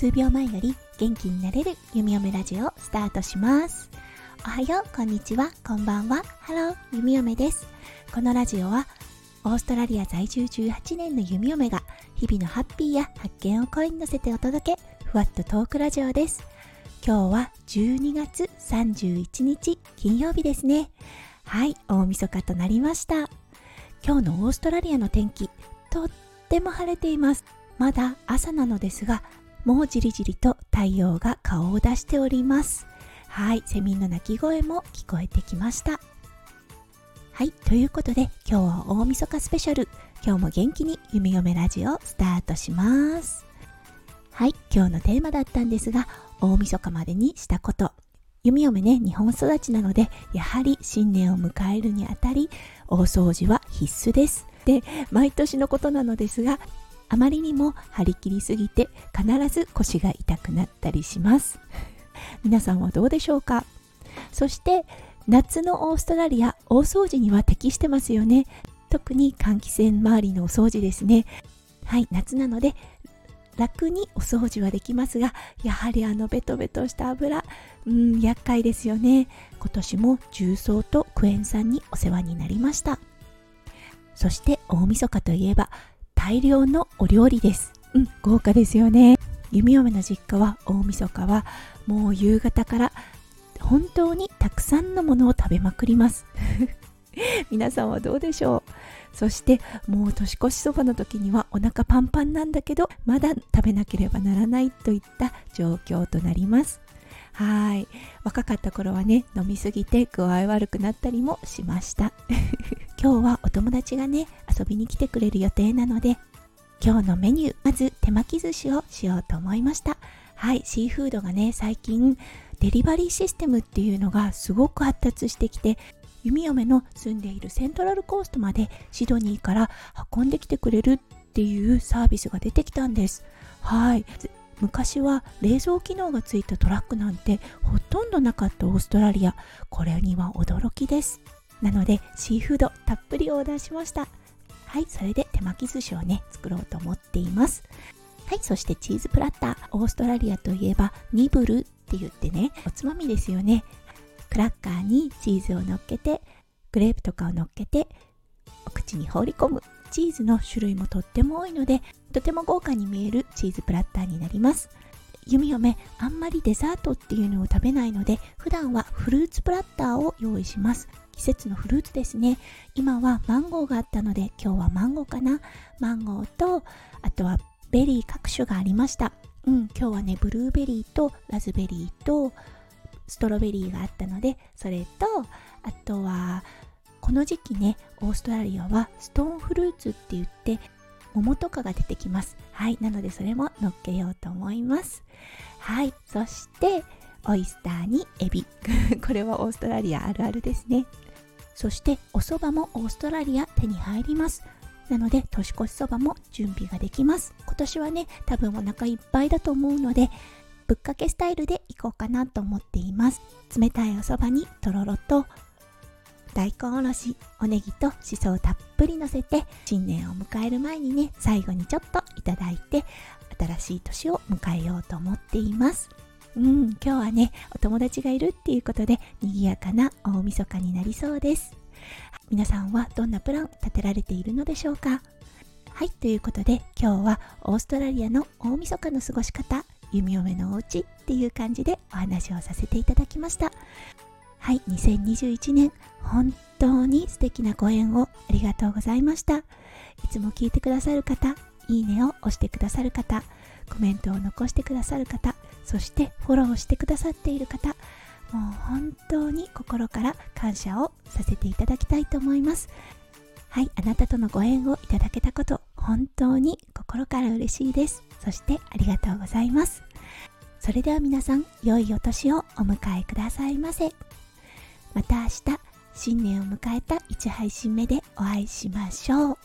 数秒前より元気になれる弓嫁ラジオスタートします。おはようこんにちは。こんばんは。ハロー弓嫁です。このラジオはオーストラリア在住18年の弓嫁が日々のハッピーや発見を声に乗せてお届けふわっとトークラジオです。今日は12月31日金曜日ですね。はい大晦日となりました。今日のオーストラリアの天気とっても晴れています。まだ朝なのですがもうじりじりと太陽が顔を出しております。はいセミの鳴き声も聞こえてきました。はいということで今日は大晦日スペシャル。今日も元気に弓嫁ラジオスタートします。はい今日のテーマだったんですが大晦日までにしたこと。弓嫁ね日本育ちなのでやはり新年を迎えるにあたり大掃除は必須です。で毎年のことなのですがあまりにも張り切りすぎて必ず腰が痛くなったりします。皆さんはどうでしょうか？そして夏のオーストラリア大掃除には適してますよね。特に換気扇周りのお掃除ですね。はい夏なので楽にお掃除はできますがやはりあのベトベトした油うん厄介ですよね今年も重曹とクエン酸にお世話になりましたそして大晦日といえば大量のお料理です。うん、豪華ですよね。弓嫁の実家は大晦日はもう夕方から本当にたくさんのものを食べまくります。皆さんはどうでしょう？そしてもう年越しそばの時にはお腹パンパンなんだけどまだ食べなければならないといった状況となります。はい。若かった頃はね飲みすぎて具合悪くなったりもしました。今日はお友達がね遊びに来てくれる予定なので今日のメニューまず手巻き寿司をしようと思いました。はい。シーフードがね最近デリバリーシステムっていうのがすごく発達してきて弓嫁の住んでいるセントラルコーストまでシドニーから運んできてくれるっていうサービスが出てきたんです。はい。昔は冷蔵機能がついたトラックなんてほとんどなかったオーストラリア。これには驚きです。なのでシーフードたっぷりオーダーしました。はい。それで手巻き寿司をね作ろうと思っています。はい。そしてチーズプラッターオーストラリアといえばニブルって言ってねおつまみですよね。クラッカーにチーズを乗っけてグレープとかを乗っけてお口に放り込む。チーズの種類もとっても多いのでとても豪華に見えるチーズプラッターになります。弓嫁あんまりデザートっていうのを食べないので普段はフルーツプラッターを用意します。季節のフルーツですね。今はマンゴーがあったので今日はマンゴーかな。マンゴーとあとはベリー各種がありました。うん今日はねブルーベリーとラズベリーとストロベリーがあったのでそれとあとはこの時期ねオーストラリアはストーンフルーツって言って桃とかが出てきます。はいなのでそれも乗っけようと思います。はいそしてオイスターにエビ。これはオーストラリアあるあるですね。そしてお蕎麦もオーストラリア手に入ります。なので年越しそばも準備ができます。今年はね多分お腹いっぱいだと思うのでぶっかけスタイルでいこうかなと思っています。冷たいお蕎麦にとろろと大根おろしおネギとしそをたっぷりのせて新年を迎える前にね最後にちょっといただいて新しい年を迎えようと思っています。うん今日はねお友達がいるっていうことで賑やかな大晦日になりそうです。皆さんはどんなプラン立てられているのでしょうか？はいということで今日はオーストラリアの大晦日の過ごし方弓嫁のお家っていう感じでお話をさせていただきました。はい2021年本当に素敵なご縁をありがとうございました。いつも聞いてくださる方いいねを押してくださる方コメントを残してくださる方そしてフォローしてくださっている方もう本当に心から感謝をさせていただきたいと思います。はいあなたとのご縁をいただけたこと本当に心から嬉しいです。そしてありがとうございます。それでは皆さん良いお年をお迎えくださいませ。また明日新年を迎えた1配信目でお会いしましょう。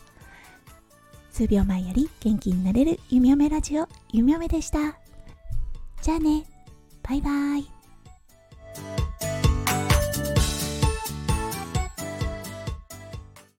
数秒前より元気になれる弓嫁ラジオ弓嫁でした。じゃあね。バイバイ。